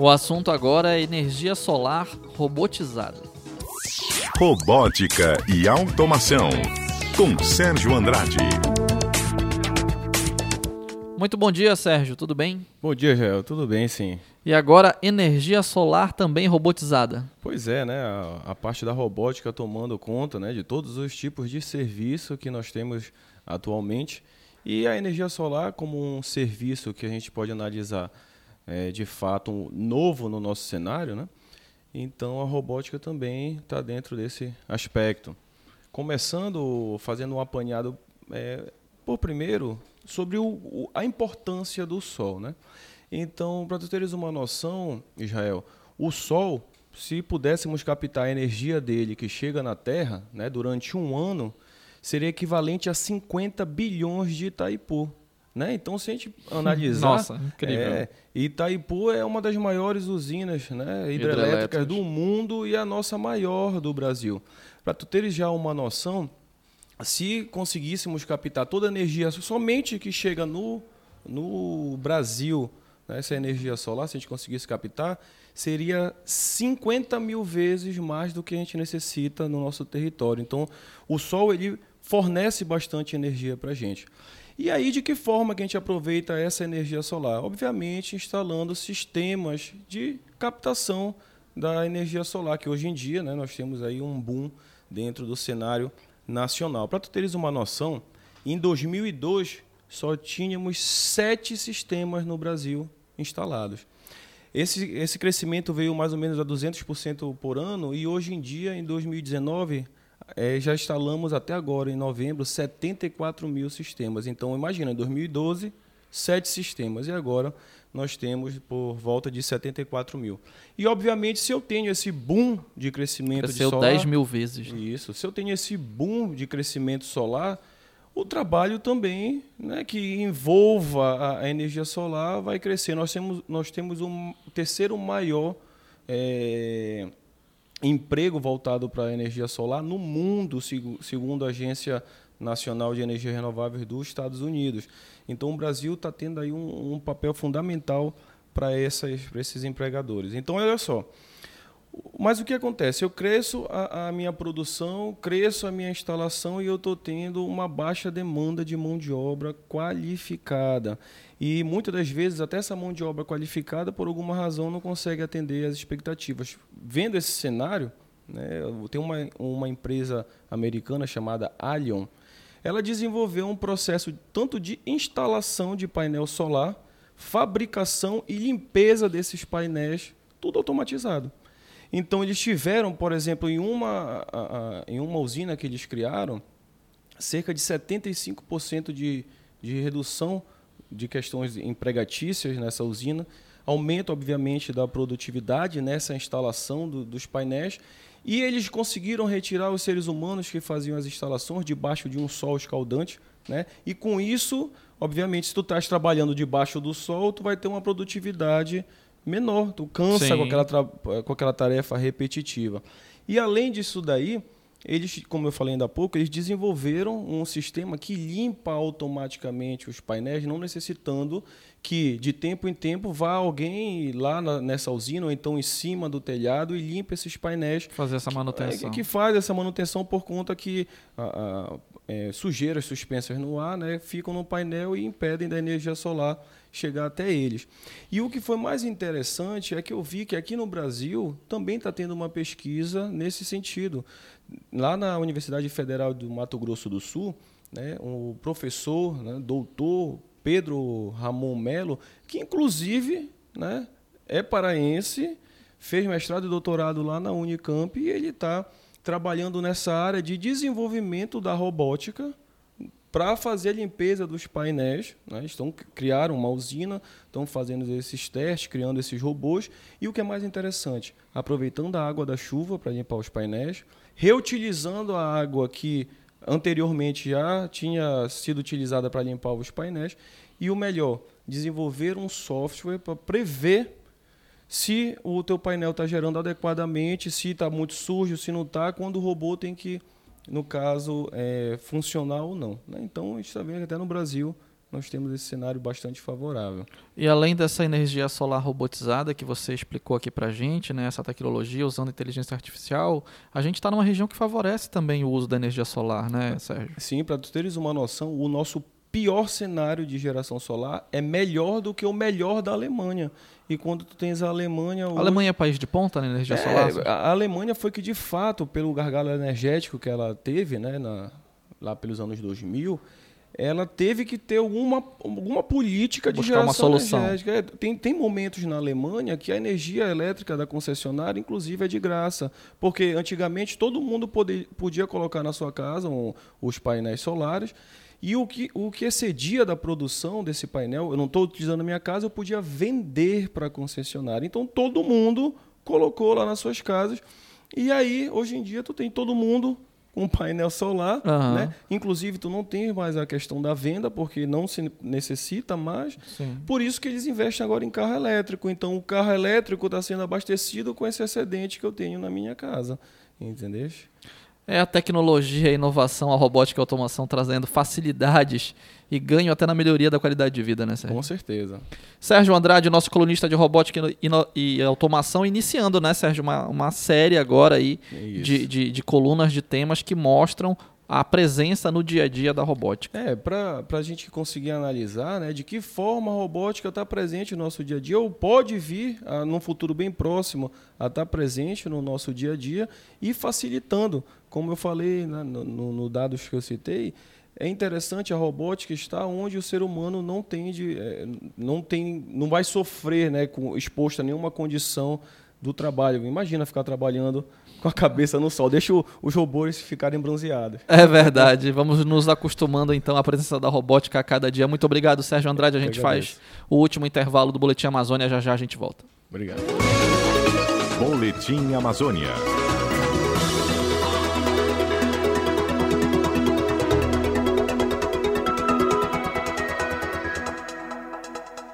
O assunto agora é energia solar robotizada. Robótica e automação, com Sérgio Andrade. Muito bom dia, Sérgio, tudo bem? Bom dia, Jael, tudo bem, sim. E agora, energia solar também robotizada. Pois é, né? A, a, parte da robótica tomando conta né, de todos os tipos de serviço que nós temos atualmente. E a energia solar, como um serviço que a gente pode analisar é, de fato um novo no nosso cenário, né? Então a robótica também está dentro desse aspecto. Começando fazendo um apanhado, é, por primeiro, sobre o, o, a importância do Sol. Né? Então, para teres uma noção, Israel, o Sol, se pudéssemos captar a energia dele que chega na Terra né, durante um ano, seria equivalente a 50 bilhões de Itaipu. Né? Então, se a gente analisar. Nossa, incrível. É, Itaipu é uma das maiores usinas né, hidrelétricas do mundo e a nossa maior do Brasil. Para tu teres já uma noção, se conseguíssemos captar toda a energia somente que chega no, no Brasil, né, essa energia solar, se a gente conseguisse captar, seria 50 mil vezes mais do que a gente necessita no nosso território. Então, o Sol ele fornece bastante energia para a gente. E aí, de que forma que a gente aproveita essa energia solar? Obviamente, instalando sistemas de captação da energia solar, que hoje em dia né, nós temos aí um boom dentro do cenário nacional. Para tu teres uma noção, em 2002 só tínhamos sete sistemas no Brasil instalados. Esse, esse crescimento veio mais ou menos a 200% por ano e hoje em dia, em 2019, é, já instalamos até agora, em novembro, 74 mil sistemas. Então, imagina, em 2012, sete sistemas. E agora nós temos por volta de 74 mil. E, obviamente, se eu tenho esse boom de crescimento Cresceu de solar... 10 mil vezes. Né? Isso. Se eu tenho esse boom de crescimento solar, o trabalho também né, que envolva a, a, energia solar vai crescer. Nós temos, nós temos um terceiro maior... É, emprego voltado para a energia solar no mundo, segundo a Agência Nacional de Energia Renovável dos Estados Unidos. Então, o Brasil está tendo aí um, um papel fundamental para esses empregadores. Então, olha só. Mas o que acontece? Eu cresço a, a minha produção, cresço a minha instalação e eu estou tendo uma baixa demanda de mão de obra qualificada. E muitas das vezes, até essa mão de obra qualificada, por alguma razão, não consegue atender às expectativas. Vendo esse cenário, né, tem uma, uma empresa americana chamada Allion, ela desenvolveu um processo tanto de instalação de painel solar, fabricação e limpeza desses painéis, tudo automatizado. Então, eles tiveram, por exemplo, em uma, a, a, em uma usina que eles criaram, cerca de 75% de, de redução de questões empregatícias nessa usina, aumento, obviamente, da produtividade nessa instalação do, dos painéis, e eles conseguiram retirar os seres humanos que faziam as instalações debaixo de um sol escaldante, né? e com isso, obviamente, se tu estás trabalhando debaixo do sol, tu vai ter uma produtividade menor, tu cansa com aquela, com aquela tarefa repetitiva. E além disso daí, eles, como eu falei ainda há pouco, eles desenvolveram um sistema que limpa automaticamente os painéis, não necessitando que de tempo em tempo vá alguém lá na, nessa usina ou então em cima do telhado e limpe esses painéis. Fazer essa manutenção. Que, que faz essa manutenção por conta que a, a, é, sujeiras suspensas no ar né, ficam no painel e impedem da energia solar chegar até eles. E o que foi mais interessante é que eu vi que aqui no Brasil também está tendo uma pesquisa nesse sentido. Lá na Universidade Federal do Mato Grosso do Sul, né, o professor, né, doutor Pedro Ramon Melo, que inclusive né, é paraense, fez mestrado e doutorado lá na Unicamp e ele está trabalhando nessa área de desenvolvimento da robótica para fazer a limpeza dos painéis. Né? Estão criaram uma usina, estão fazendo esses testes, criando esses robôs. E o que é mais interessante, aproveitando a água da chuva para limpar os painéis, reutilizando a água que anteriormente já tinha sido utilizada para limpar os painéis. E o melhor, desenvolver um software para prever se o teu painel está gerando adequadamente, se está muito sujo, se não está, quando o robô tem que no caso, é, funcional ou não. Né? Então, a gente está vendo que até no Brasil nós temos esse cenário bastante favorável. E além dessa energia solar robotizada que você explicou aqui para a gente, né, essa tecnologia usando inteligência artificial, a gente está numa região que favorece também o uso da energia solar, né, Sérgio? Sim, para tu teres uma noção, o nosso pior cenário de geração solar é melhor do que o melhor da Alemanha. E quando tu tens a Alemanha... A Alemanha é país de ponta na energia é, solar? A Alemanha foi que, de fato, pelo gargalo energético que ela teve, né, na, lá pelos anos 2000, ela teve que ter alguma, alguma política de Buscar geração uma solução. energética. É, tem, tem momentos na Alemanha que a energia elétrica da concessionária, inclusive, é de graça. Porque antigamente todo mundo pode, podia colocar na sua casa um, os painéis solares. E o que, o que excedia da produção desse painel, eu não estou utilizando na minha casa, eu podia vender para a concessionária. Então todo mundo colocou lá nas suas casas. E aí, hoje em dia, tu tem todo mundo um painel solar, Aham. né? Inclusive, tu não tem mais a questão da venda, porque não se necessita mais. Sim. Por isso que eles investem agora em carro elétrico. Então, o carro elétrico está sendo abastecido com esse excedente que eu tenho na minha casa. Entendeu? É a tecnologia, a inovação, a robótica e a automação trazendo facilidades e ganho até na melhoria da qualidade de vida, né, Sérgio? Com certeza. Sérgio Andrade, nosso colunista de robótica e, automação, iniciando, né, Sérgio, uma, uma série agora aí de, de, de colunas de temas que mostram a presença no dia a dia da robótica. É, para a gente conseguir analisar né, de que forma a robótica está presente no nosso dia a dia, ou pode vir, ah, num futuro bem próximo, a estar presente no nosso dia a dia e facilitando. Como eu falei né, no, no, no dados que eu citei, é interessante a robótica estar onde o ser humano não tem, de, eh, não, tem não vai sofrer né, com, exposto a nenhuma condição do trabalho. Imagina ficar trabalhando com a cabeça no sol. Deixa o- os robôs ficarem bronzeados. É verdade. Vamos nos acostumando então à presença da robótica a cada dia. Muito obrigado, Sérgio Andrade. A gente faz o último intervalo do Boletim Amazônia. Já já a gente volta. Obrigado. Boletim Amazônia.